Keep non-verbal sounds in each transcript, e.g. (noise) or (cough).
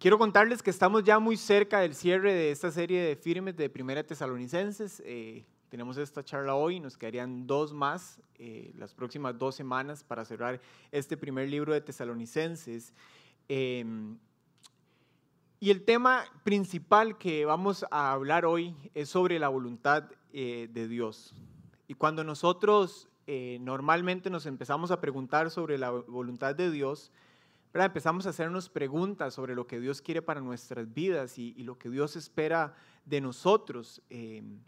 quiero contarles que estamos ya muy cerca del cierre de esta serie de firmes de Primera Tesalonicenses. Eh, tenemos esta charla hoy, nos quedarían dos más eh, las próximas dos semanas para cerrar este primer libro de Tesalonicenses. Em, y el tema principal que vamos a hablar hoy es sobre la voluntad eh, de Dios. Y cuando nosotros normalmente nos empezamos a preguntar sobre la voluntad de Dios, empezamos a hacernos preguntas sobre lo que Dios quiere para nuestras vidas y, lo que Dios espera de nosotros. Em,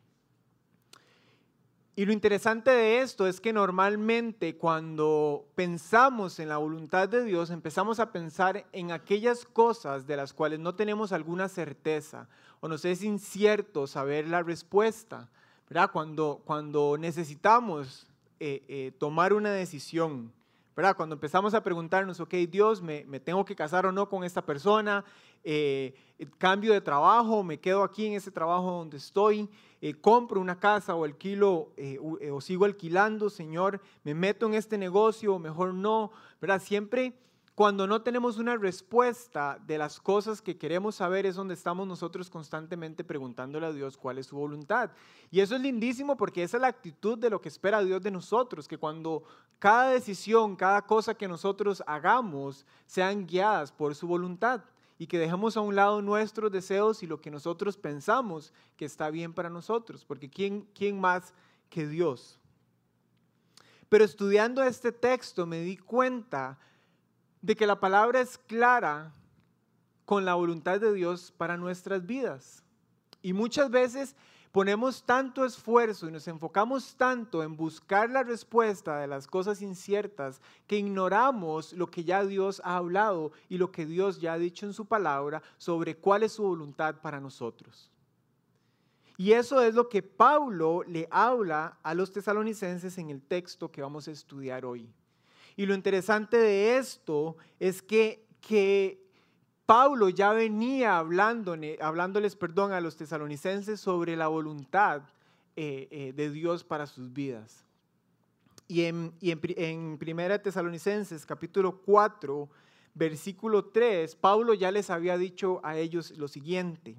y lo interesante de esto es que normalmente cuando pensamos en la voluntad de Dios, empezamos a pensar en aquellas cosas de las cuales no tenemos alguna certeza o nos es incierto saber la respuesta. ¿verdad? Cuando, cuando necesitamos eh, eh, tomar una decisión, ¿verdad? Cuando empezamos a preguntarnos, ok, Dios, ¿me, me tengo que casar o no con esta persona? Eh, ¿Cambio de trabajo? ¿Me quedo aquí en ese trabajo donde estoy? Eh, ¿Compro una casa o alquilo eh, o sigo alquilando, Señor? ¿Me meto en este negocio mejor no? ¿Verdad? Siempre cuando no tenemos una respuesta de las cosas que queremos saber es donde estamos nosotros constantemente preguntándole a Dios cuál es su voluntad. Y eso es lindísimo porque esa es la actitud de lo que espera Dios de nosotros, que cuando cada decisión, cada cosa que nosotros hagamos sean guiadas por su voluntad y que dejemos a un lado nuestros deseos y lo que nosotros pensamos que está bien para nosotros, porque ¿quién, quién más que Dios? Pero estudiando este texto me di cuenta de que la palabra es clara con la voluntad de Dios para nuestras vidas. Y muchas veces ponemos tanto esfuerzo y nos enfocamos tanto en buscar la respuesta de las cosas inciertas que ignoramos lo que ya Dios ha hablado y lo que Dios ya ha dicho en su palabra sobre cuál es su voluntad para nosotros. Y eso es lo que Pablo le habla a los tesalonicenses en el texto que vamos a estudiar hoy. Y lo interesante de esto es que, que Pablo ya venía hablándoles perdón, a los tesalonicenses sobre la voluntad eh, eh, de Dios para sus vidas. Y en, y en, Primera Tesalonicenses capítulo 4, versículo 3, Pablo ya les había dicho a ellos lo siguiente.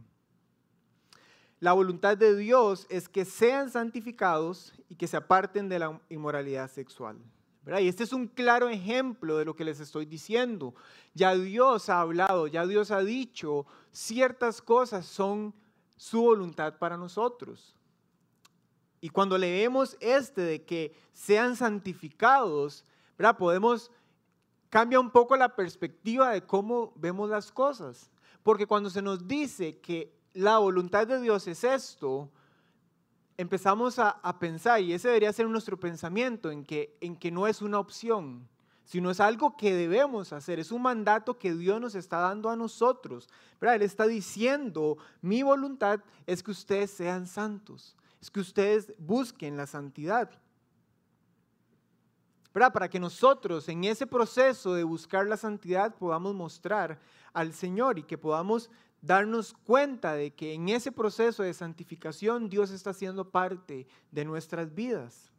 La voluntad de Dios es que sean santificados y que se aparten de la inmoralidad sexual. Y este es un claro ejemplo de lo que les estoy diciendo. Ya Dios ha hablado, ya Dios ha dicho, ciertas cosas son su voluntad para nosotros. Y cuando leemos este de que sean santificados, ¿verdad? podemos, cambia un poco la perspectiva de cómo vemos las cosas. Porque cuando se nos dice que la voluntad de Dios es esto, empezamos a, pensar, y ese debería ser nuestro pensamiento, en que, en que no es una opción, sino es algo que debemos hacer, es un mandato que Dios nos está dando a nosotros. Él está diciendo, mi voluntad es que ustedes sean santos, es que ustedes busquen la santidad. Para que nosotros en ese proceso de buscar la santidad podamos mostrar al Señor y que podamos darnos cuenta de que en ese proceso de santificación Dios está haciendo parte de nuestras vidas.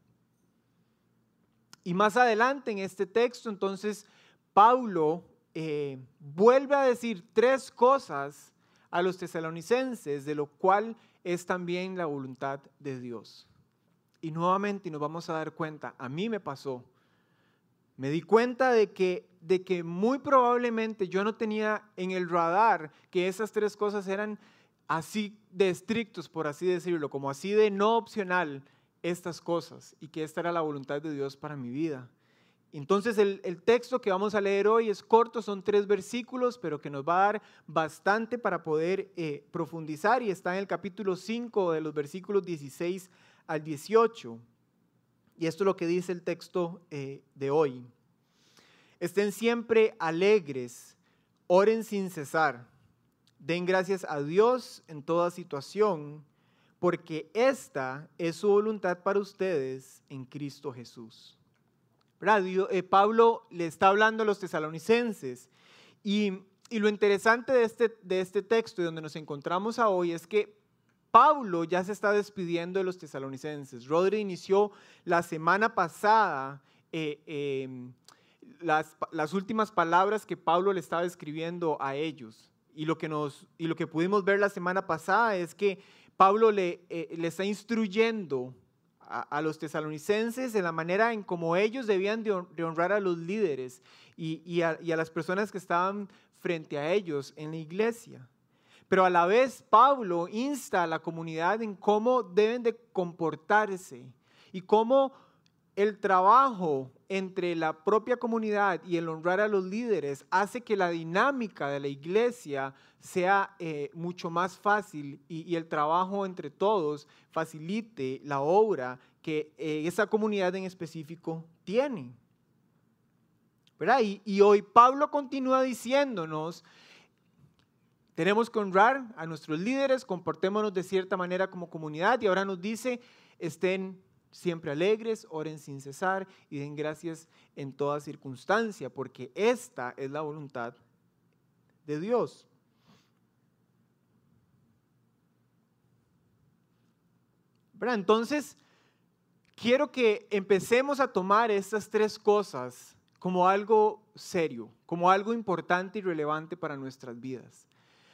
Y más adelante en este texto, entonces, Paulo eh, vuelve a decir tres cosas a los tesalonicenses, de lo cual es también la voluntad de Dios. Y nuevamente nos vamos a dar cuenta, a mí me pasó, me di cuenta de que, de que muy probablemente yo no tenía en el radar que esas tres cosas eran así de estrictos, por así decirlo, como así de no opcional estas cosas y que esta era la voluntad de Dios para mi vida. Entonces el, texto que vamos a leer hoy es corto, son tres versículos, pero que nos va a dar bastante para poder eh, profundizar y está en el capítulo 5 de los versículos 16 al 18. Y esto es lo que dice el texto eh, de hoy. Estén siempre alegres, oren sin cesar, den gracias a Dios en toda situación, porque esta es su voluntad para ustedes en Cristo Jesús. Eh, Pablo le está hablando a los tesalonicenses y, y lo interesante de este, de este texto y donde nos encontramos hoy es que Pablo ya se está despidiendo de los tesalonicenses. Rodri inició la semana pasada eh, em, las, últimas palabras que Pablo le estaba escribiendo a ellos. y lo que, nos, y lo que pudimos ver la semana pasada es que Pablo le, eh, le está instruyendo a, los tesalonicenses en la manera en cómo ellos debían de, honrar a los líderes y, y, a, y a las personas que estaban frente a ellos en la iglesia. Pero a la vez Pablo insta a la comunidad en cómo deben de comportarse y cómo el trabajo entre la propia comunidad y el honrar a los líderes hace que la dinámica de la iglesia sea eh, mucho más fácil y, el trabajo entre todos facilite la obra que eh, esa comunidad en específico tiene. Y, y hoy Pablo continúa diciéndonos, tenemos que honrar a nuestros líderes, comportémonos de cierta manera como comunidad y ahora nos dice, estén siempre alegres, oren sin cesar y den gracias en toda circunstancia, porque esta es la voluntad de Dios. Entonces, quiero que empecemos a tomar estas tres cosas como algo serio, como algo importante y relevante para nuestras vidas.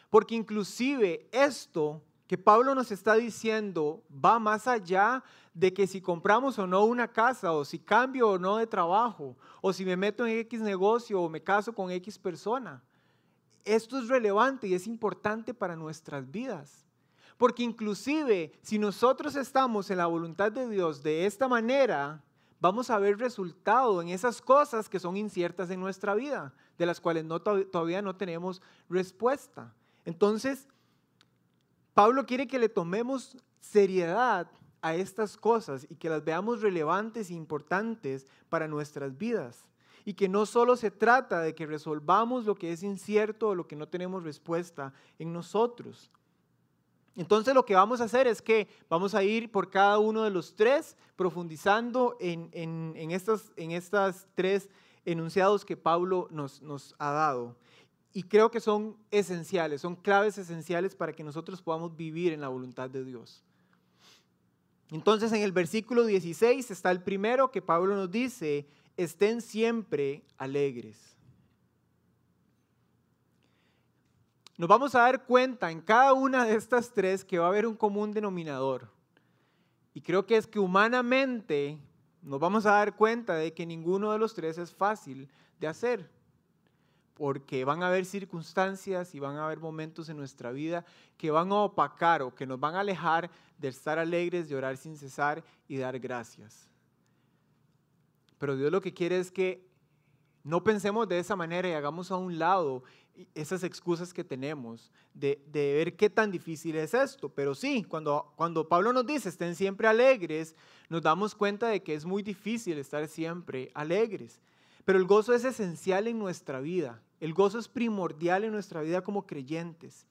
Porque inclusive esto que Pablo nos está diciendo va más allá de que si compramos o no una casa, o si cambio o no de trabajo, o si me meto en X negocio o me caso con X persona. Esto es relevante y es importante para nuestras vidas. Porque inclusive si nosotros estamos en la voluntad de Dios de esta manera, vamos a ver resultado en esas cosas que son inciertas en nuestra vida, de las cuales no, todavía no tenemos respuesta. Entonces, Pablo quiere que le tomemos seriedad a estas cosas y que las veamos relevantes e importantes para nuestras vidas. Y que no solo se trata de que resolvamos lo que es incierto o lo que no tenemos respuesta en nosotros. Entonces lo que vamos a hacer es que vamos a ir por cada uno de los tres profundizando en, en, estas, en estas tres enunciados que Pablo nos, nos ha dado. Y creo que son esenciales, son claves esenciales para que nosotros podamos vivir en la voluntad de Dios. Entonces en el versículo 16 está el primero que Pablo nos dice, estén siempre alegres. Nos vamos a dar cuenta en cada una de estas tres que va a haber un común denominador. Y creo que es que humanamente nos vamos a dar cuenta de que ninguno de los tres es fácil de hacer porque van a haber circunstancias y van a haber momentos en nuestra vida que van a opacar o que nos van a alejar de estar alegres, de orar sin cesar y dar gracias. Pero Dios lo que quiere es que no pensemos de esa manera y hagamos a un lado esas excusas que tenemos de, de, ver qué tan difícil es esto. Pero sí, cuando, cuando Pablo nos dice estén siempre alegres, nos damos cuenta de que es muy difícil estar siempre alegres. Pero el gozo es esencial en nuestra vida. El gozo es primordial en nuestra vida como creyentes.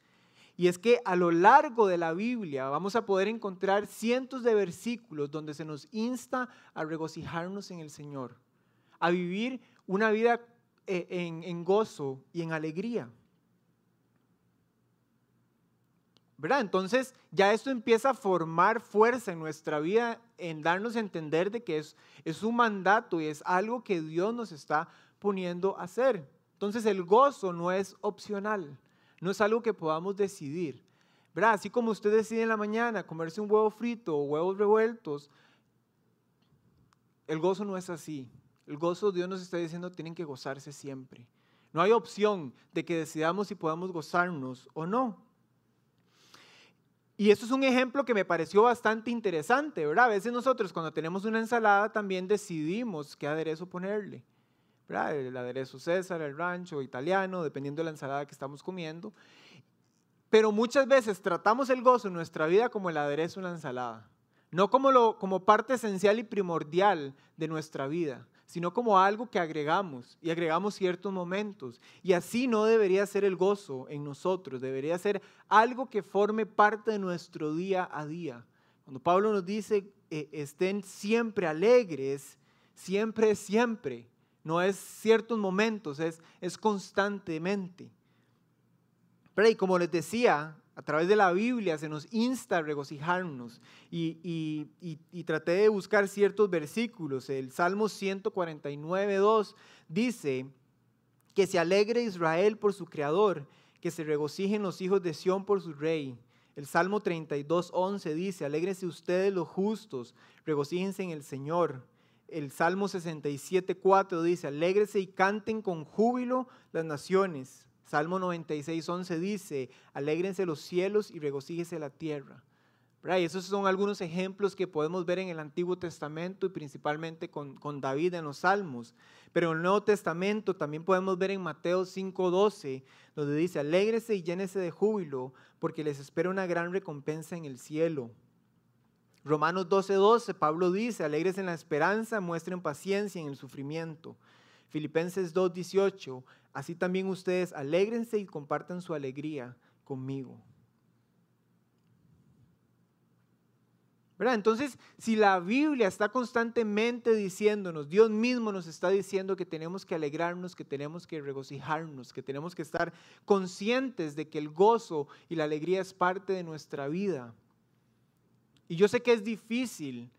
Y es que a lo largo de la Biblia vamos a poder encontrar cientos de versículos donde se nos insta a regocijarnos en el Señor, a vivir una vida eh, en, gozo y en alegría. ¿verdad? Entonces ya esto empieza a formar fuerza en nuestra vida, en darnos a entender de que es, es un mandato y es algo que Dios nos está poniendo a hacer. Entonces el gozo no es opcional, no es algo que podamos decidir. ¿verdad? Así como usted decide en la mañana comerse un huevo frito o huevos revueltos, el gozo no es así. El gozo Dios nos está diciendo tienen que gozarse siempre. No hay opción de que decidamos si podamos gozarnos o no. Y esto es un ejemplo que me pareció bastante interesante, ¿verdad? A veces nosotros cuando tenemos una ensalada también decidimos qué aderezo ponerle. El aderezo César, el rancho, italiano, dependiendo de la ensalada que estamos comiendo. Pero muchas veces tratamos el gozo en nuestra vida como el aderezo en la ensalada. No como, lo, como parte esencial y primordial de nuestra vida, sino como algo que agregamos y agregamos ciertos momentos. Y así no debería ser el gozo en nosotros, debería ser algo que forme parte de nuestro día a día. Cuando Pablo nos dice, eh, estén siempre alegres, siempre, siempre no es ciertos momentos, es, es constantemente. Pero y como les decía, a través de la Biblia se nos insta a regocijarnos y, y, traté de buscar ciertos versículos. El Salmo 149, 2 dice que se alegre Israel por su Creador, que se regocijen los hijos de Sión por su rey. El Salmo 32, 11 dice, alégrense ustedes los justos, regocíjense en el Señor. El Salmo 67, 4 dice, alégrense y canten con júbilo las naciones. Salmo 96, 11 dice, alégrense los cielos y regocíjese la tierra. Esos son algunos ejemplos que podemos ver en el Antiguo Testamento y principalmente con, con David en los Salmos. Pero en el Nuevo Testamento también podemos ver en Mateo 5:12, donde dice, alégrese y llénese de júbilo, porque les espera una gran recompensa en el cielo. Romanos 12:12, Pablo dice, alégrese en la esperanza, muestren paciencia en el sufrimiento. Filipenses 2:18, así también ustedes alégrense y compartan su alegría conmigo. Entonces, si la Biblia está constantemente diciéndonos, Dios mismo nos está diciendo que tenemos que alegrarnos, que tenemos que regocijarnos, que tenemos que estar conscientes de que el gozo y la alegría es parte de nuestra vida. Y yo sé que es difícil,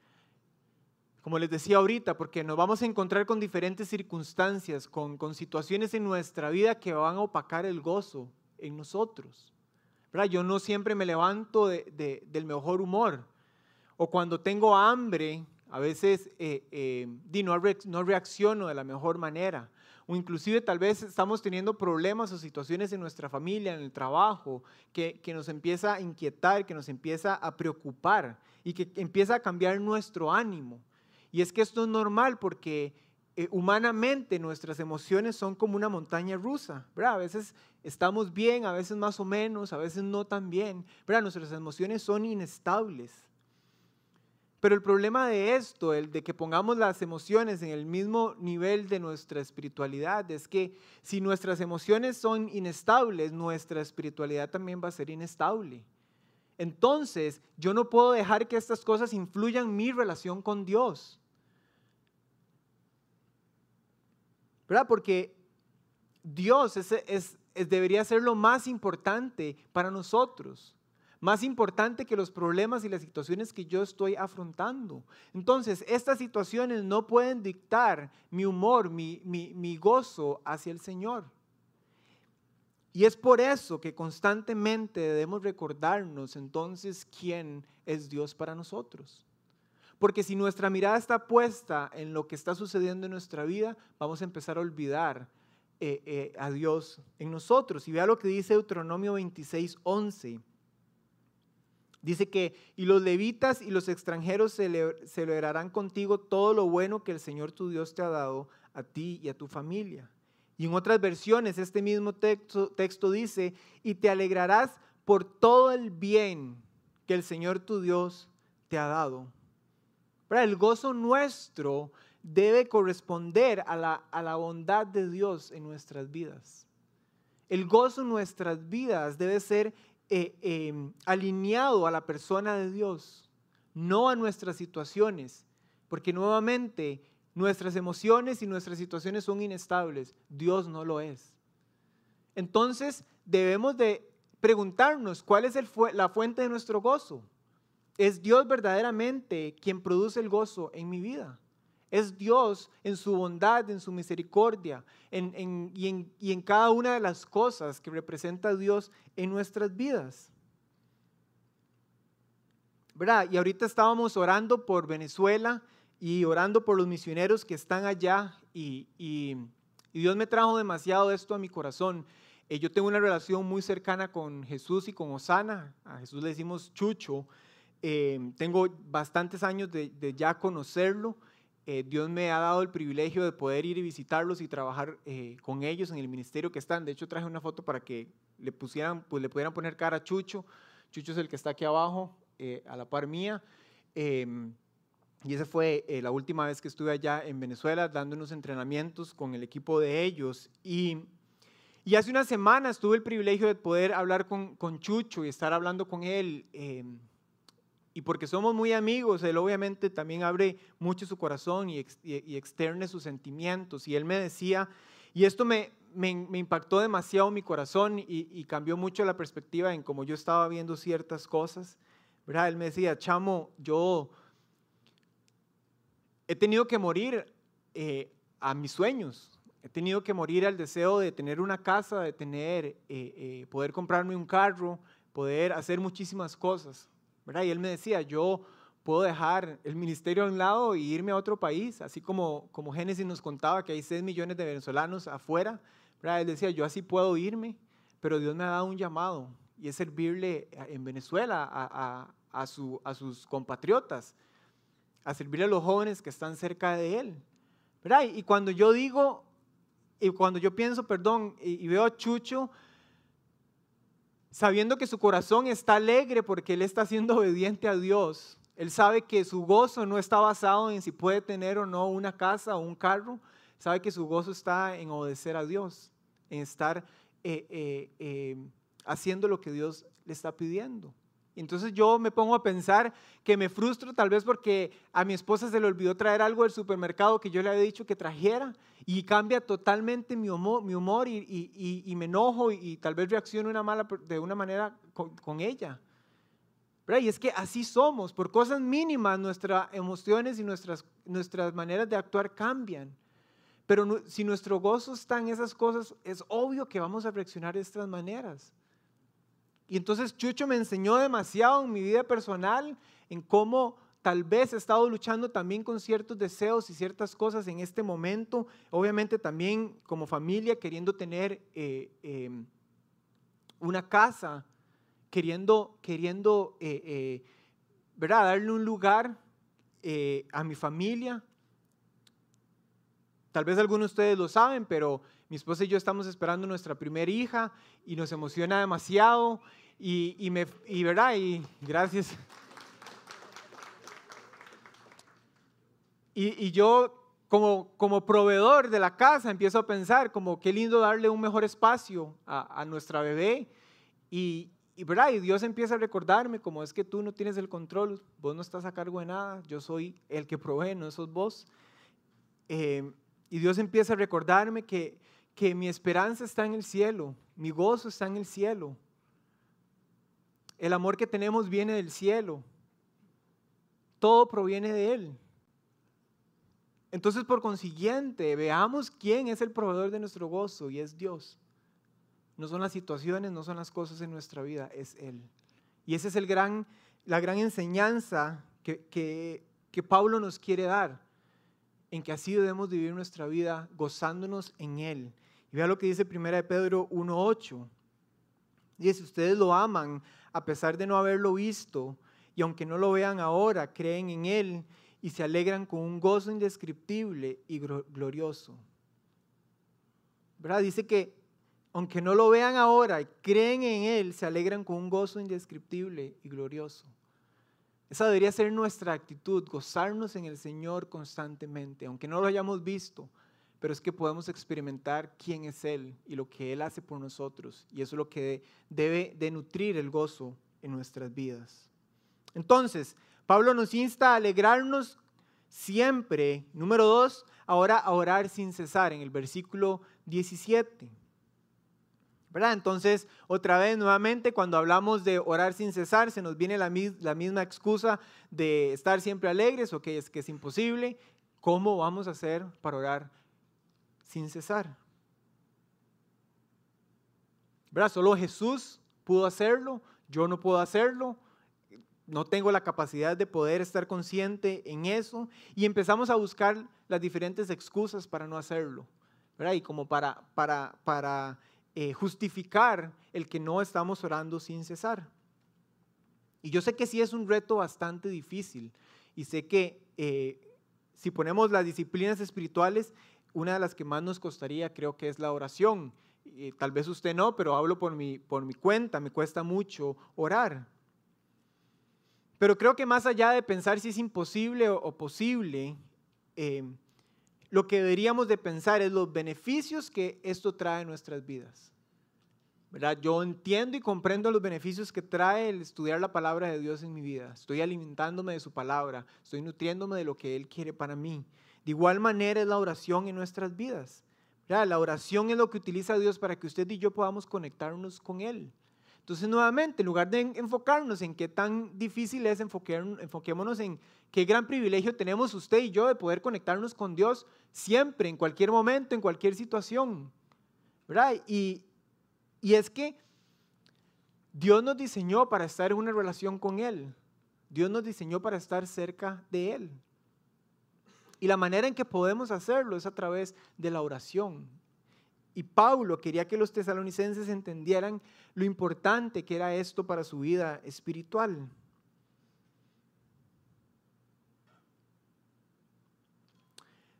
como les decía ahorita, porque nos vamos a encontrar con diferentes circunstancias, con, situaciones en nuestra vida que van a opacar el gozo en nosotros. Yo no siempre me levanto del mejor humor o cuando tengo hambre, a veces eh, eh, no, reacciono de la mejor manera. O inclusive tal vez estamos teniendo problemas o situaciones en nuestra familia, en el trabajo, que, nos empieza a inquietar, que nos empieza a preocupar y que empieza a cambiar nuestro ánimo. Y es que esto es normal porque eh, humanamente nuestras emociones son como una montaña rusa, A veces estamos bien, a veces más o menos, a veces no tan bien, Nuestras emociones son inestables. Pero el problema de esto, el de que pongamos las emociones en el mismo nivel de nuestra espiritualidad, es que si nuestras emociones son inestables, nuestra espiritualidad también va a ser inestable. Entonces, yo no puedo dejar que estas cosas influyan mi relación con Dios. ¿Verdad? Porque Dios debería ser lo más importante para nosotros más importante que los problemas y las situaciones que yo estoy afrontando. Entonces, estas situaciones no pueden dictar mi humor, mi, mi, gozo hacia el Señor. Y es por eso que constantemente debemos recordarnos entonces quién es Dios para nosotros. Porque si nuestra mirada está puesta en lo que está sucediendo en nuestra vida, vamos a empezar a olvidar eh, eh, a Dios en nosotros. Y vea lo que dice Deuteronomio 26, 11. Dice que, y los levitas y los extranjeros celebrarán contigo todo lo bueno que el Señor tu Dios te ha dado a ti y a tu familia. Y en otras versiones, este mismo texto, texto dice, y te alegrarás por todo el bien que el Señor tu Dios te ha dado. El gozo nuestro debe corresponder a la, a la bondad de Dios en nuestras vidas. El gozo en nuestras vidas debe ser eh, em, alineado a la persona de Dios, no a nuestras situaciones, porque nuevamente nuestras emociones y nuestras situaciones son inestables, Dios no lo es. Entonces debemos de preguntarnos cuál es la fuente de nuestro gozo. ¿Es Dios verdaderamente quien produce el gozo en mi vida? Es Dios en su bondad, en su misericordia y, en, cada una de las cosas que representa Dios en nuestras vidas. ¿Verdad? Y ahorita estábamos orando por Venezuela y orando por los misioneros que están allá y, Dios me trajo demasiado esto a mi corazón. Eh, yo tengo una relación muy cercana con Jesús y con Osana. A Jesús le decimos Chucho. Eh, tengo bastantes años de ya conocerlo. Eh, Dios me ha dado el privilegio de poder ir y visitarlos y trabajar eh, con ellos en el ministerio que están. De hecho, traje una foto para que le, pusieran, pues, le pudieran poner cara a Chucho. Chucho es el que está aquí abajo, eh, a la par mía. Em, y esa fue la última vez que estuve allá en Venezuela dando unos entrenamientos con el equipo de ellos. Y, hace una semana tuve el privilegio de poder hablar con, con Chucho y estar hablando con él em, y porque somos muy amigos, él obviamente también abre mucho su corazón y, y, externe sus sentimientos. Y él me decía, y esto me, me, impactó demasiado mi corazón y, cambió mucho la perspectiva en cómo yo estaba viendo ciertas cosas. ¿verdad? Él me decía, chamo, yo he tenido que morir eh, a mis sueños, he tenido que morir al deseo de tener una casa, de tener, eh, eh, poder comprarme un carro, poder hacer muchísimas cosas. ¿Verdad? Y él me decía, yo puedo dejar el ministerio a un lado y irme a otro país, así como, como Génesis nos contaba que hay 6 millones de venezolanos afuera. ¿verdad? Él decía, yo así puedo irme, pero Dios me ha dado un llamado y es servirle en Venezuela a, a, su, a sus compatriotas, a servirle a los jóvenes que están cerca de él. ¿verdad? Y cuando yo digo, y cuando yo pienso, perdón, y, veo a Chucho, sabiendo que su corazón está alegre porque él está siendo (laughs) obediente a Dios, él sabe que su gozo no está basado en si puede tener o no una casa o un carro, sabe que su gozo está en obedecer a Dios, en estar eh, eh, eh, haciendo lo que Dios le está pidiendo. Entonces yo me pongo a pensar que me frustro tal vez porque a mi esposa se le olvidó traer algo del supermercado que yo le había dicho que trajera y cambia totalmente mi humor, mi humor y, me enojo y, tal vez reacciono una mala, de una manera con, ella. Y es que así somos, por cosas mínimas nuestras emociones y nuestras, nuestras maneras de actuar cambian. Pero si nuestro gozo está en esas cosas, es obvio que vamos a reaccionar de estas maneras. Y entonces Chucho me enseñó demasiado en mi vida personal, en cómo tal vez he estado luchando también con ciertos deseos y ciertas cosas en este momento. Obviamente también como familia queriendo tener eh, em, una casa, queriendo, queriendo eh, eh, ¿verdad? darle un lugar a mi familia. Tal vez algunos de ustedes lo saben, pero mi esposa y yo estamos esperando nuestra primera hija y nos emociona demasiado y, y, me, y verdad, y gracias. Y, y, yo como, como proveedor de la casa empiezo a pensar como qué lindo darle un mejor espacio a, a nuestra bebé. Y, y, y Dios empieza a recordarme como es que tú no tienes el control, vos no estás a cargo de nada, yo soy el que provee, no sos vos. Eh, y Dios empieza a recordarme que, que mi esperanza está en el cielo, mi gozo está en el cielo. El amor que tenemos viene del cielo. Todo proviene de Él. Entonces, por consiguiente, veamos quién es el proveedor de nuestro gozo y es Dios. No son las situaciones, no son las cosas en nuestra vida, es Él. Y esa es el gran, la gran enseñanza que, que, Pablo nos quiere dar, en que así debemos vivir nuestra vida gozándonos en Él. Y vea lo que dice 1 Pedro 1.8. Dice, ustedes lo aman a pesar de no haberlo visto, y aunque no lo vean ahora, creen en Él y se alegran con un gozo indescriptible y glorioso. ¿Verdad? Dice que aunque no lo vean ahora, creen en Él, se alegran con un gozo indescriptible y glorioso. Esa debería ser nuestra actitud, gozarnos en el Señor constantemente, aunque no lo hayamos visto, pero es que podemos experimentar quién es Él y lo que Él hace por nosotros. Y eso es lo que debe de nutrir el gozo en nuestras vidas. Entonces, Pablo nos insta a alegrarnos siempre. Número dos, ahora a orar sin cesar, en el versículo 17. ¿verdad? Entonces, otra vez, nuevamente, cuando hablamos de orar sin cesar, se nos viene la, la misma excusa de estar siempre alegres, o que es que es imposible. ¿Cómo vamos a hacer para orar sin cesar. ¿Verdad? Solo Jesús pudo hacerlo, yo no puedo hacerlo, no tengo la capacidad de poder estar consciente en eso y empezamos a buscar las diferentes excusas para no hacerlo, ¿verdad? Y como para, para, para eh, justificar el que no estamos orando sin cesar. Y yo sé que sí es un reto bastante difícil y sé que eh, si ponemos las disciplinas espirituales una de las que más nos costaría creo que es la oración. Y tal vez usted no, pero hablo por mi, por mi cuenta, me cuesta mucho orar. Pero creo que más allá de pensar si es imposible o, posible, eh, lo que deberíamos de pensar es los beneficios que esto trae en nuestras vidas. ¿verdad? Yo entiendo y comprendo los beneficios que trae el estudiar la palabra de Dios en mi vida. Estoy alimentándome de su palabra, estoy nutriéndome de lo que Él quiere para mí. De igual manera es la oración en nuestras vidas. La oración es lo que utiliza Dios para que usted y yo podamos conectarnos con Él. Entonces, nuevamente, en lugar de enfocarnos en qué tan difícil es, enfoquémonos en qué gran privilegio tenemos usted y yo de poder conectarnos con Dios siempre, en cualquier momento, en cualquier situación. Y, y es que Dios nos diseñó para estar en una relación con Él. Dios nos diseñó para estar cerca de Él. Y la manera en que podemos hacerlo es a través de la oración. Y Pablo quería que los tesalonicenses entendieran lo importante que era esto para su vida espiritual.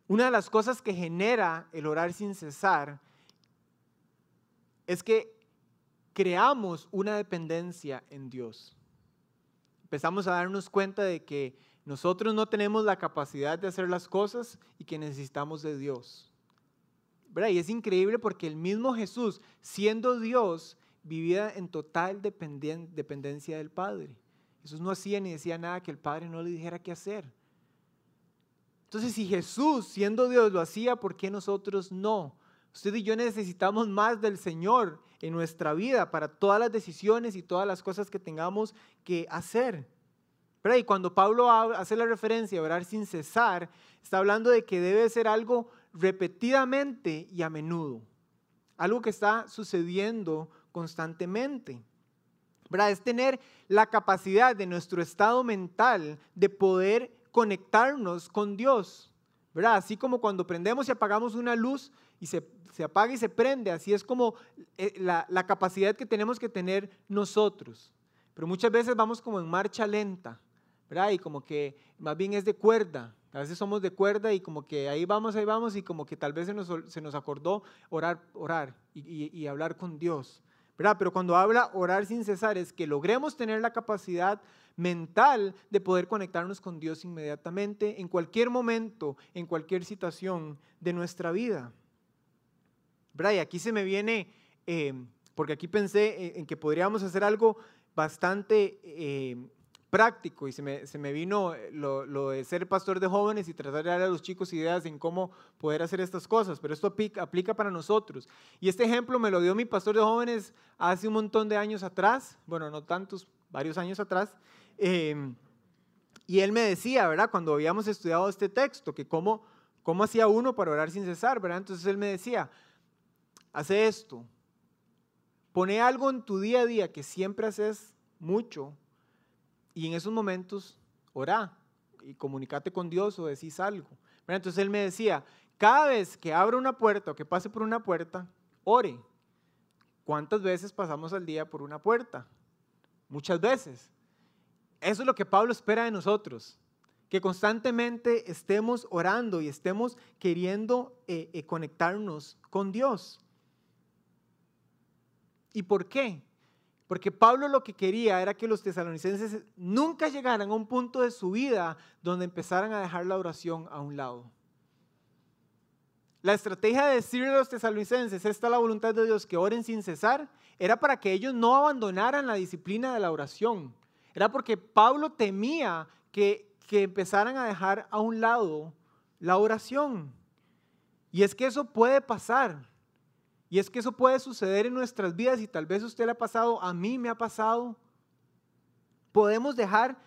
Una de las cosas que genera el orar sin cesar es que creamos una dependencia en Dios. Empezamos a darnos cuenta de que nosotros no tenemos la capacidad de hacer las cosas y que necesitamos de Dios. Y es increíble porque el mismo Jesús, siendo Dios, vivía en total dependencia del Padre. Jesús no hacía ni decía nada que el Padre no le dijera qué hacer. Entonces, si Jesús, siendo Dios, lo hacía, ¿por qué nosotros no? Usted y yo necesitamos más del Señor en nuestra vida para todas las decisiones y todas las cosas que tengamos que hacer. Pero y cuando Pablo hace la referencia a orar sin cesar, está hablando de que debe ser algo repetidamente y a menudo. Algo que está sucediendo constantemente. ¿Verdad? Es tener la capacidad de nuestro estado mental de poder conectarnos con Dios. ¿Verdad? Así como cuando prendemos y apagamos una luz y se, apaga y se prende, así es como eh, la, la capacidad que tenemos que tener nosotros. Pero muchas veces vamos como en marcha lenta. ¿Verdad? Y como que más bien es de cuerda. A veces somos de cuerda y como que ahí vamos, ahí vamos y como que tal vez se nos, se nos acordó orar, orar y, hablar con Dios. ¿verdad? Pero cuando habla orar sin cesar es que logremos tener la capacidad mental de poder conectarnos con Dios inmediatamente en cualquier momento, en cualquier situación de nuestra vida. ¿verdad? Y aquí se me viene, eh, porque aquí pensé en que podríamos hacer algo bastante... Eh, práctico y se me, se me vino eh, lo, lo, de ser pastor de jóvenes y tratar de dar a los chicos ideas en cómo poder hacer estas cosas, pero esto aplica, para nosotros. Y este ejemplo me lo dio mi pastor de jóvenes hace un montón de años atrás, bueno, no tantos, varios años atrás, eh, y él me decía, ¿verdad? Cuando habíamos estudiado este texto, que cómo, cómo hacía uno para orar sin cesar, ¿verdad? Entonces él me decía, hace esto, pone algo en tu día a día que siempre haces mucho y en esos momentos, orá y comunicate con Dios o decís algo. Entonces él me decía, cada vez que abra una puerta o que pase por una puerta, ore. ¿Cuántas veces pasamos al día por una puerta? Muchas veces. Eso es lo que Pablo espera de nosotros, que constantemente estemos orando y estemos queriendo eh, eh, conectarnos con Dios. ¿Y por qué? Porque Pablo lo que quería era que los tesalonicenses nunca llegaran a un punto de su vida donde empezaran a dejar la oración a un lado. La estrategia de decirle a los tesalonicenses, esta es la voluntad de Dios, que oren sin cesar, era para que ellos no abandonaran la disciplina de la oración. Era porque Pablo temía que, que empezaran a dejar a un lado la oración. Y es que eso puede pasar. Y es que eso puede suceder en nuestras vidas y tal vez usted le ha pasado, a mí me ha pasado. Podemos dejar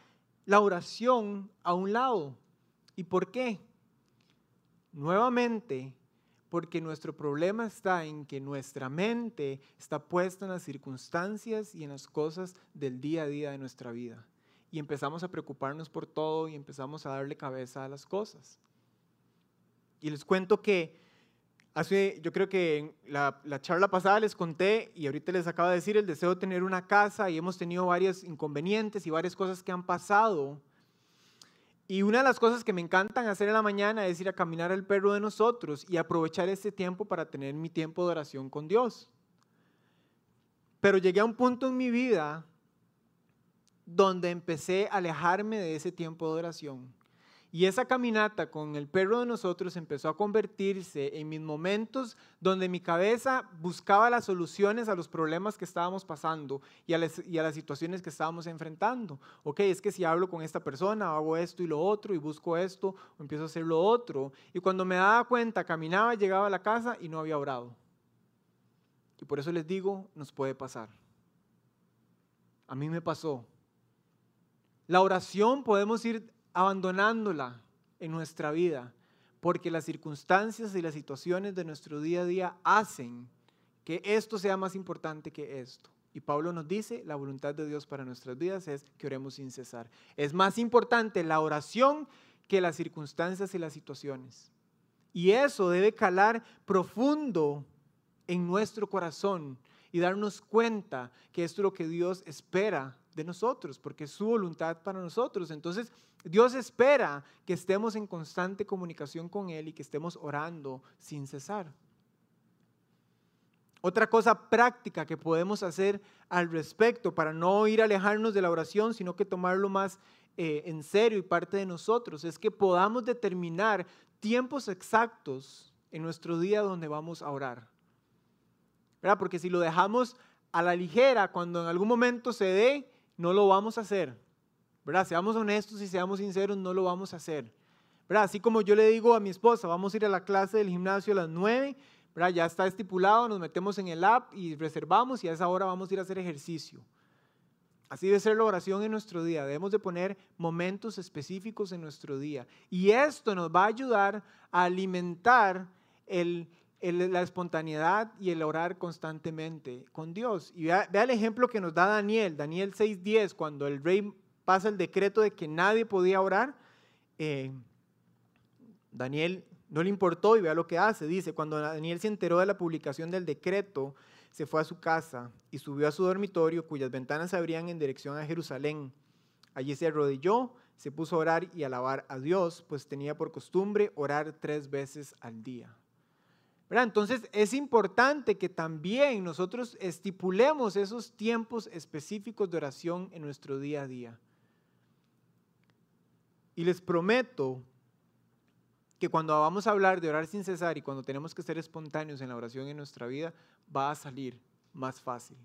la oración a un lado. ¿Y por qué? Nuevamente, porque nuestro problema está en que nuestra mente está puesta en las circunstancias y en las cosas del día a día de nuestra vida. Y empezamos a preocuparnos por todo y empezamos a darle cabeza a las cosas. Y les cuento que Hace, yo creo que en la, la, charla pasada les conté y ahorita les acabo de decir el deseo de tener una casa y hemos tenido varios inconvenientes y varias cosas que han pasado. Y una de las cosas que me encantan hacer en la mañana es ir a caminar al perro de nosotros y aprovechar ese tiempo para tener mi tiempo de oración con Dios. Pero llegué a un punto en mi vida donde empecé a alejarme de ese tiempo de oración y esa caminata con el perro de nosotros empezó a convertirse en mis momentos donde mi cabeza buscaba las soluciones a los problemas que estábamos pasando y a las, situaciones que estábamos enfrentando. Ok, es que si hablo con esta persona, hago esto y lo otro, y busco esto, o empiezo a hacer lo otro. Y cuando me daba cuenta, caminaba, llegaba a la casa y no había orado. Y por eso les digo, nos puede pasar. A mí me pasó. La oración podemos ir abandonándola en nuestra vida, porque las circunstancias y las situaciones de nuestro día a día hacen que esto sea más importante que esto. Y Pablo nos dice, la voluntad de Dios para nuestras vidas es que oremos sin cesar. Es más importante la oración que las circunstancias y las situaciones. Y eso debe calar profundo en nuestro corazón y darnos cuenta que esto es lo que Dios espera de nosotros, porque es su voluntad para nosotros. Entonces, Dios espera que estemos en constante comunicación con Él y que estemos orando sin cesar. Otra cosa práctica que podemos hacer al respecto para no ir a alejarnos de la oración, sino que tomarlo más eh, en serio y parte de nosotros, es que podamos determinar tiempos exactos en nuestro día donde vamos a orar. ¿Verdad? Porque si lo dejamos a la ligera, cuando en algún momento se dé, no lo vamos a hacer. ¿Verdad? Seamos honestos y seamos sinceros, no lo vamos a hacer. ¿Verdad? Así como yo le digo a mi esposa, vamos a ir a la clase del gimnasio a las 9, ya está estipulado, nos metemos en el app y reservamos y a esa hora vamos a ir a hacer ejercicio. Así debe ser la oración en nuestro día. Debemos de poner momentos específicos en nuestro día. Y esto nos va a ayudar a alimentar la espontaneidad y el orar constantemente con Dios. Y vea, el ejemplo que nos da Daniel, Daniel 6.10, cuando el rey pasa el decreto de que nadie podía orar. Eh, Daniel no le importó y vea lo que hace. Dice, cuando Daniel se enteró de la publicación del decreto, se fue a su casa y subió a su dormitorio cuyas ventanas se abrían en dirección a Jerusalén. Allí se arrodilló, se puso a orar y alabar a Dios, pues tenía por costumbre orar tres veces al día. Entonces es importante que también nosotros estipulemos esos tiempos específicos de oración en nuestro día a día. Y les prometo que cuando vamos a hablar de orar sin cesar y cuando tenemos que ser espontáneos en la oración en nuestra vida, va a salir más fácil.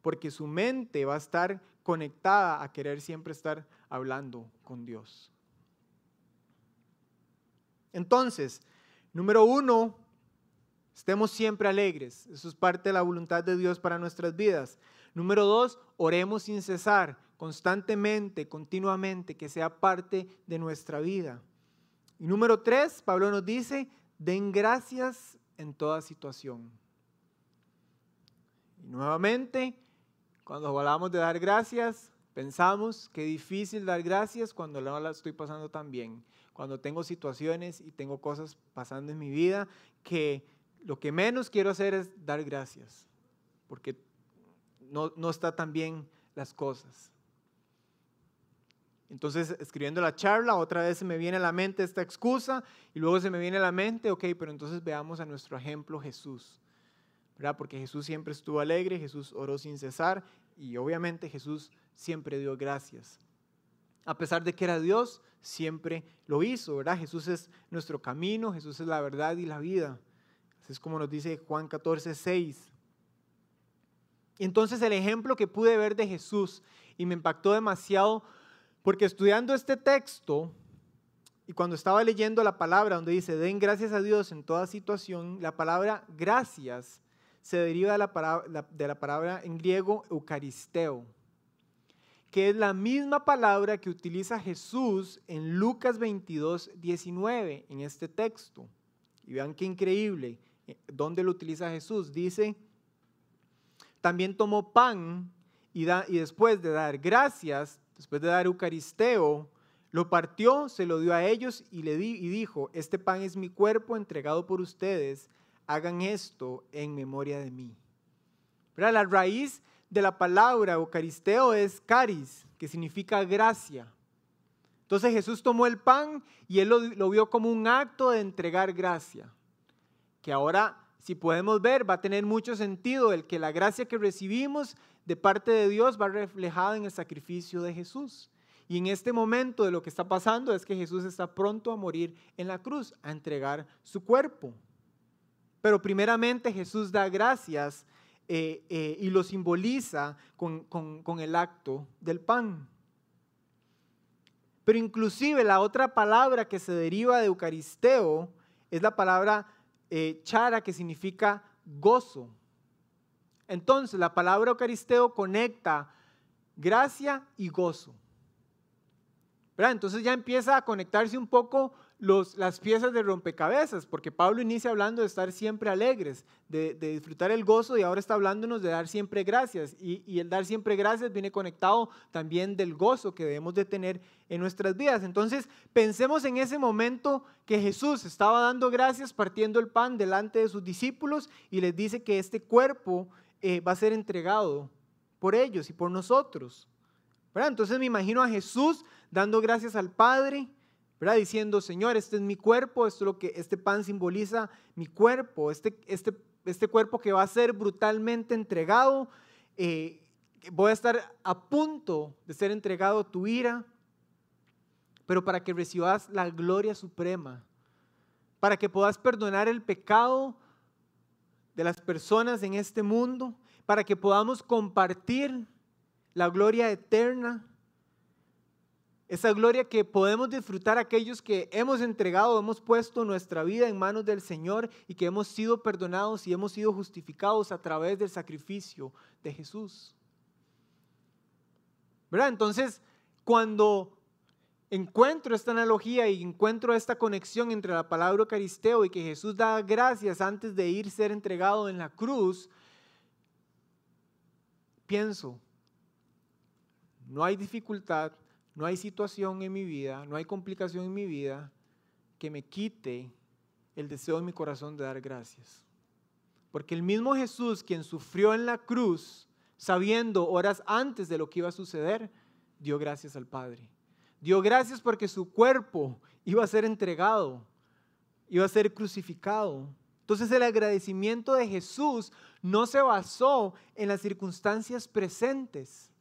Porque su mente va a estar conectada a querer siempre estar hablando con Dios. Entonces, número uno, estemos siempre alegres. Eso es parte de la voluntad de Dios para nuestras vidas. Número dos, oremos sin cesar, constantemente, continuamente, que sea parte de nuestra vida. Y número tres, Pablo nos dice, den gracias en toda situación. Y nuevamente, cuando hablamos de dar gracias, pensamos que difícil dar gracias cuando no la estoy pasando tan bien, cuando tengo situaciones y tengo cosas pasando en mi vida que lo que menos quiero hacer es dar gracias, porque no, no está tan bien las cosas. Entonces, escribiendo la charla, otra vez se me viene a la mente esta excusa y luego se me viene a la mente, ok, pero entonces veamos a nuestro ejemplo Jesús, ¿verdad? Porque Jesús siempre estuvo alegre, Jesús oró sin cesar y obviamente Jesús siempre dio gracias. A pesar de que era Dios, siempre lo hizo, ¿verdad? Jesús es nuestro camino, Jesús es la verdad y la vida. Es como nos dice Juan 14, 6. Y entonces el ejemplo que pude ver de Jesús y me impactó demasiado porque estudiando este texto y cuando estaba leyendo la palabra donde dice, den gracias a Dios en toda situación, la palabra gracias se deriva de la palabra, de la palabra en griego eucaristeo, que es la misma palabra que utiliza Jesús en Lucas 22, 19, en este texto. Y vean qué increíble, ¿dónde lo utiliza Jesús? Dice, también tomó pan y, y después de dar gracias, después de dar Eucaristeo, lo partió, se lo dio a ellos y le di, y dijo, este pan es mi cuerpo entregado por ustedes, hagan esto en memoria de mí. Pero La raíz de la palabra Eucaristeo es caris, que significa gracia. Entonces Jesús tomó el pan y él lo vio como un acto de entregar gracia, que ahora si podemos ver, va a tener mucho sentido el que la gracia que recibimos de parte de Dios va reflejada en el sacrificio de Jesús. Y en este momento de lo que está pasando es que Jesús está pronto a morir en la cruz, a entregar su cuerpo. Pero primeramente Jesús da gracias eh, eh, y lo simboliza con, con el acto del pan. Pero inclusive la otra palabra que se deriva de Eucaristeo es la palabra eh, chara, que significa gozo. Entonces, la palabra Eucaristeo conecta gracia y gozo. Entonces ya empieza a conectarse un poco las piezas de rompecabezas, porque Pablo inicia hablando de estar siempre alegres, de, disfrutar el gozo y ahora está hablándonos de dar siempre gracias. Y, el dar siempre gracias viene conectado también del gozo que debemos de tener en nuestras vidas. Entonces pensemos en ese momento que Jesús estaba dando gracias partiendo el pan delante de sus discípulos y les dice que este cuerpo eh, va a ser entregado por ellos y por nosotros. Entonces me imagino a Jesús dando gracias al Padre, diciendo, Señor, este es mi cuerpo, esto es lo que este pan simboliza mi cuerpo, este, este, este cuerpo que va a ser brutalmente entregado, eh, voy a estar a punto de ser entregado a tu ira, pero para que recibas la gloria suprema, para que puedas perdonar el pecado de las personas en este mundo, para que podamos compartir la gloria eterna, esa gloria que podemos disfrutar aquellos que hemos entregado, hemos puesto nuestra vida en manos del Señor y que hemos sido perdonados y hemos sido justificados a través del sacrificio de Jesús. ¿Verdad? Entonces, cuando encuentro esta analogía y encuentro esta conexión entre la palabra Eucaristeo y que Jesús da gracias antes de ir ser entregado en la cruz, pienso, no hay dificultad, no hay situación en mi vida, no hay complicación en mi vida que me quite el deseo de mi corazón de dar gracias. Porque el mismo Jesús, quien sufrió en la cruz, sabiendo horas antes de lo que iba a suceder, dio gracias al Padre. Dio gracias porque su cuerpo iba a ser entregado, iba a ser crucificado. Entonces el agradecimiento de Jesús no se basó en las circunstancias presentes.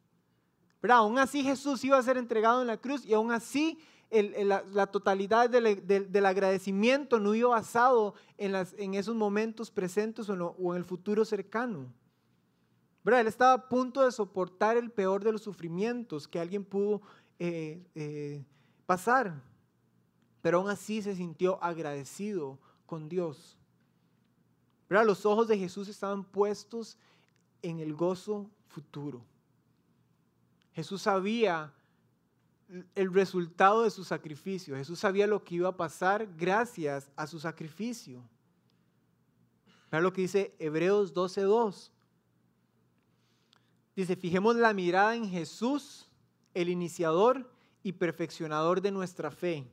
Pero aún así Jesús iba a ser entregado en la cruz y aún así la, totalidad del, agradecimiento no iba basado en, esos momentos presentes o, en el futuro cercano. Él estaba a punto de soportar el peor de los sufrimientos que alguien pudo eh, eh, pasar, pero aún así se sintió agradecido con Dios. pero Los ojos de Jesús estaban puestos en el gozo futuro. Jesús sabía el resultado de su sacrificio. Jesús sabía lo que iba a pasar gracias a su sacrificio. Mira lo que dice Hebreos 12:2. Dice, fijemos la mirada en Jesús el iniciador y perfeccionador de nuestra fe,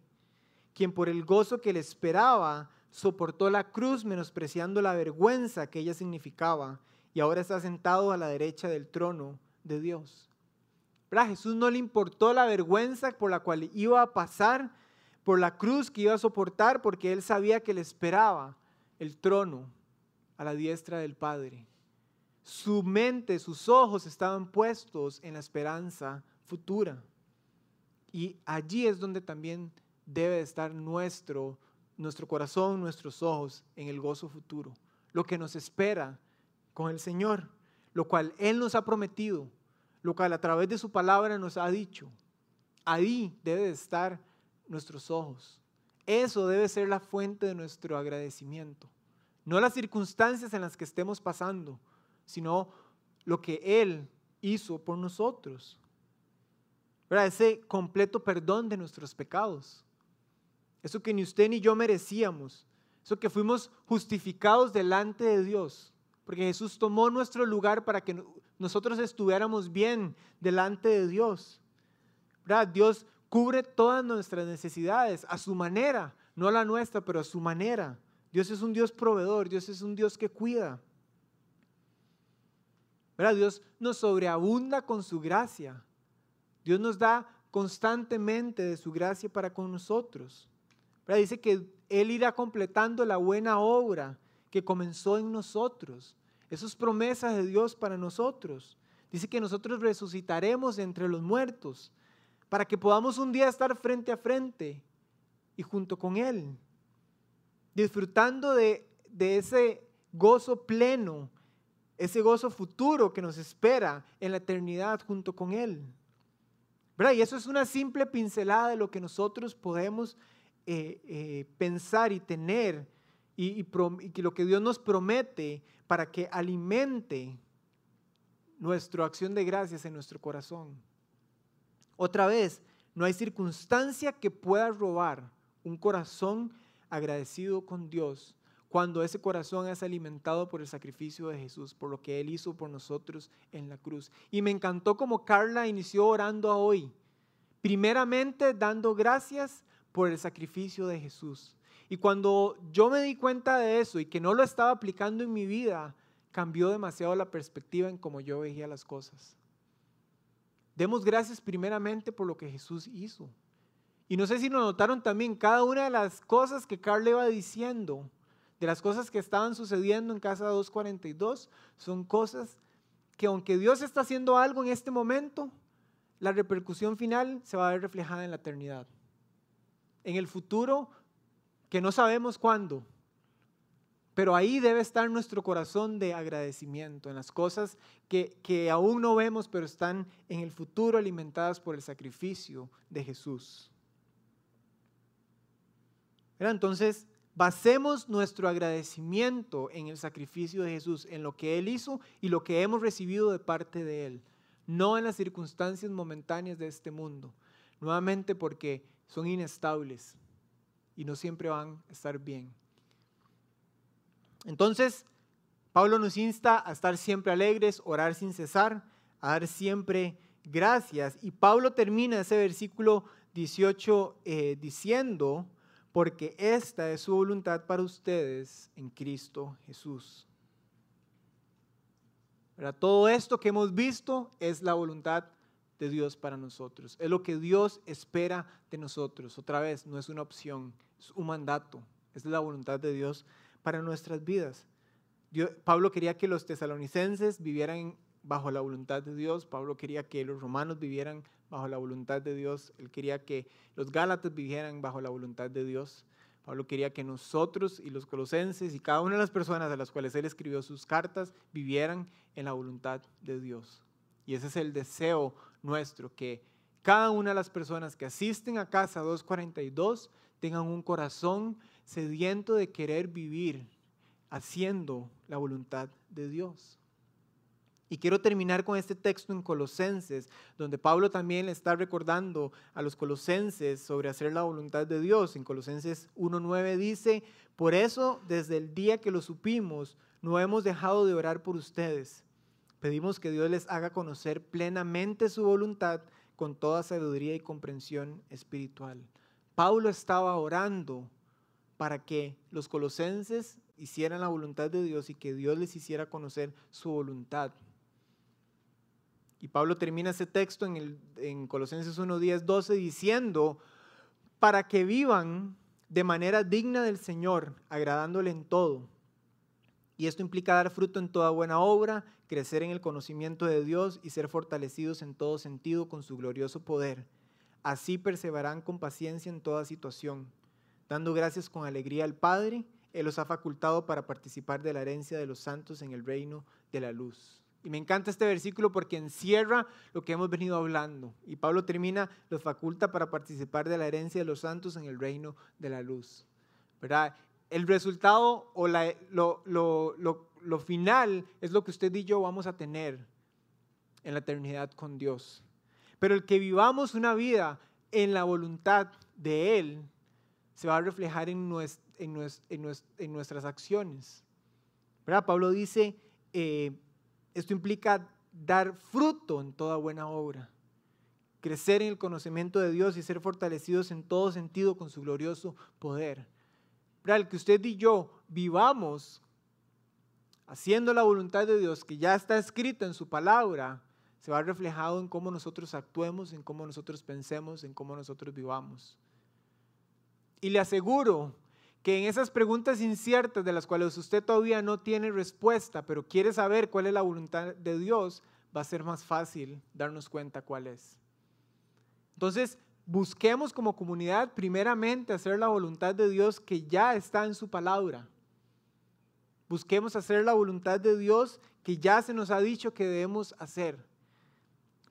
quien por el gozo que le esperaba soportó la cruz menospreciando la vergüenza que ella significaba y ahora está sentado a la derecha del trono de Dios. A Jesús no le importó la vergüenza por la cual iba a pasar, por la cruz que iba a soportar, porque él sabía que le esperaba el trono a la diestra del Padre. Su mente, sus ojos estaban puestos en la esperanza futura. Y allí es donde también debe estar nuestro, nuestro corazón, nuestros ojos en el gozo futuro. Lo que nos espera con el Señor, lo cual Él nos ha prometido, lo cual a través de su palabra nos ha dicho. Ahí debe estar nuestros ojos. Eso debe ser la fuente de nuestro agradecimiento. No las circunstancias en las que estemos pasando, sino lo que Él hizo por nosotros. Ese completo perdón de nuestros pecados. Eso que ni usted ni yo merecíamos. Eso que fuimos justificados delante de Dios. Porque Jesús tomó nuestro lugar para que nosotros estuviéramos bien delante de Dios. Dios cubre todas nuestras necesidades a su manera, no a la nuestra, pero a su manera. Dios es un Dios proveedor, Dios es un Dios que cuida. Dios nos sobreabunda con su gracia. Dios nos da constantemente de su gracia para con nosotros. Dice que Él irá completando la buena obra que comenzó en nosotros. Esas promesas de Dios para nosotros. Dice que nosotros resucitaremos entre los muertos para que podamos un día estar frente a frente y junto con Él, disfrutando de, de ese gozo pleno, ese gozo futuro que nos espera en la eternidad junto con Él. Y eso es una simple pincelada de lo que nosotros podemos eh, eh, pensar y tener y, y, lo que Dios nos promete para que alimente nuestra acción de gracias en nuestro corazón. Otra vez, No hay circunstancia que pueda robar un corazón agradecido con Dios cuando ese corazón es alimentado por el sacrificio de Jesús, por lo que Él hizo por nosotros en la cruz. Y me encantó como Carla inició orando hoy, primeramente dando gracias por el sacrificio de Jesús. Y cuando yo me di cuenta de eso y que no lo estaba aplicando en mi vida, cambió demasiado la perspectiva en cómo yo veía las cosas. Demos gracias primeramente por lo que Jesús hizo. Y no sé si lo notaron también, cada una de las cosas que Carla iba diciendo, de las cosas que estaban sucediendo en Casa 242, son cosas que aunque Dios está haciendo algo en este momento, la repercusión final se va a ver reflejada en la eternidad. En el futuro, que no sabemos cuándo, pero ahí debe estar nuestro corazón de agradecimiento, en las cosas que, que aún no vemos, pero están en el futuro alimentadas por el sacrificio de Jesús. Entonces, basemos nuestro agradecimiento en el sacrificio de Jesús, en lo que Él hizo y lo que hemos recibido de parte de Él, no en las circunstancias momentáneas de este mundo. Nuevamente porque son inestables y no siempre van a estar bien. Entonces, Pablo nos insta a estar siempre alegres, orar sin cesar, a dar siempre gracias. Y Pablo termina ese versículo 18 eh, diciendo, porque esta es su voluntad para ustedes en Cristo Jesús. Todo esto que hemos visto es la voluntad de Dios para nosotros. Es lo que Dios espera de nosotros. Otra vez, no es una opción, es un mandato. Es la voluntad de Dios para nuestras vidas. Pablo quería que los tesalonicenses vivieran bajo la voluntad de Dios. Pablo quería que los romanos vivieran bajo la voluntad de Dios. Él quería que los gálatas vivieran bajo la voluntad de Dios. Pablo quería que nosotros y los colosenses y cada una de las personas a las cuales él escribió sus cartas vivieran en la voluntad de Dios. Y ese es el deseo nuestro, que cada una de las personas que asisten a casa 242 tengan un corazón sediento de querer vivir haciendo la voluntad de Dios. Y quiero terminar con este texto en Colosenses, donde Pablo también le está recordando a los colosenses sobre hacer la voluntad de Dios. En Colosenses 1.9 dice, por eso desde el día que lo supimos, no hemos dejado de orar por ustedes. Pedimos que Dios les haga conocer plenamente su voluntad con toda sabiduría y comprensión espiritual. Pablo estaba orando para que los colosenses hicieran la voluntad de Dios y que Dios les hiciera conocer su voluntad. Y Pablo termina ese texto en, el, en Colosenses 1, 10, 12 diciendo, para que vivan de manera digna del Señor, agradándole en todo. Y esto implica dar fruto en toda buena obra, crecer en el conocimiento de Dios y ser fortalecidos en todo sentido con su glorioso poder. Así perseverarán con paciencia en toda situación, dando gracias con alegría al Padre. Él los ha facultado para participar de la herencia de los santos en el reino de la luz. Y me encanta este versículo porque encierra lo que hemos venido hablando. Y Pablo termina, los faculta para participar de la herencia de los santos en el reino de la luz. ¿Verdad? El resultado o la, lo, lo, lo, lo final es lo que usted y yo vamos a tener en la eternidad con Dios. Pero el que vivamos una vida en la voluntad de Él se va a reflejar en, nuestras acciones. ¿Verdad? Pablo dice, eh, esto implica dar fruto en toda buena obra, crecer en el conocimiento de Dios y ser fortalecidos en todo sentido con su glorioso poder. Para el que usted y yo vivamos haciendo la voluntad de Dios que ya está escrita en su palabra, se va reflejado en cómo nosotros actuemos, en cómo nosotros pensemos, en cómo nosotros vivamos. Y le aseguro que en esas preguntas inciertas de las cuales usted todavía no tiene respuesta, pero quiere saber cuál es la voluntad de Dios, va a ser más fácil darnos cuenta cuál es. Entonces, busquemos como comunidad primeramente hacer la voluntad de Dios que ya está en su palabra. Busquemos hacer la voluntad de Dios que ya se nos ha dicho que debemos hacer.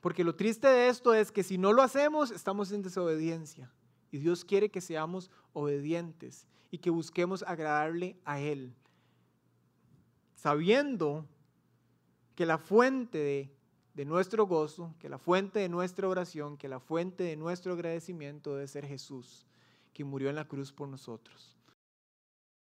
Porque lo triste de esto es que si no lo hacemos, estamos en desobediencia. Y Dios quiere que seamos obedientes y que busquemos agradarle a Él. Sabiendo que la fuente de nuestro gozo, que la fuente de nuestra oración, que la fuente de nuestro agradecimiento debe ser Jesús, que murió en la cruz por nosotros.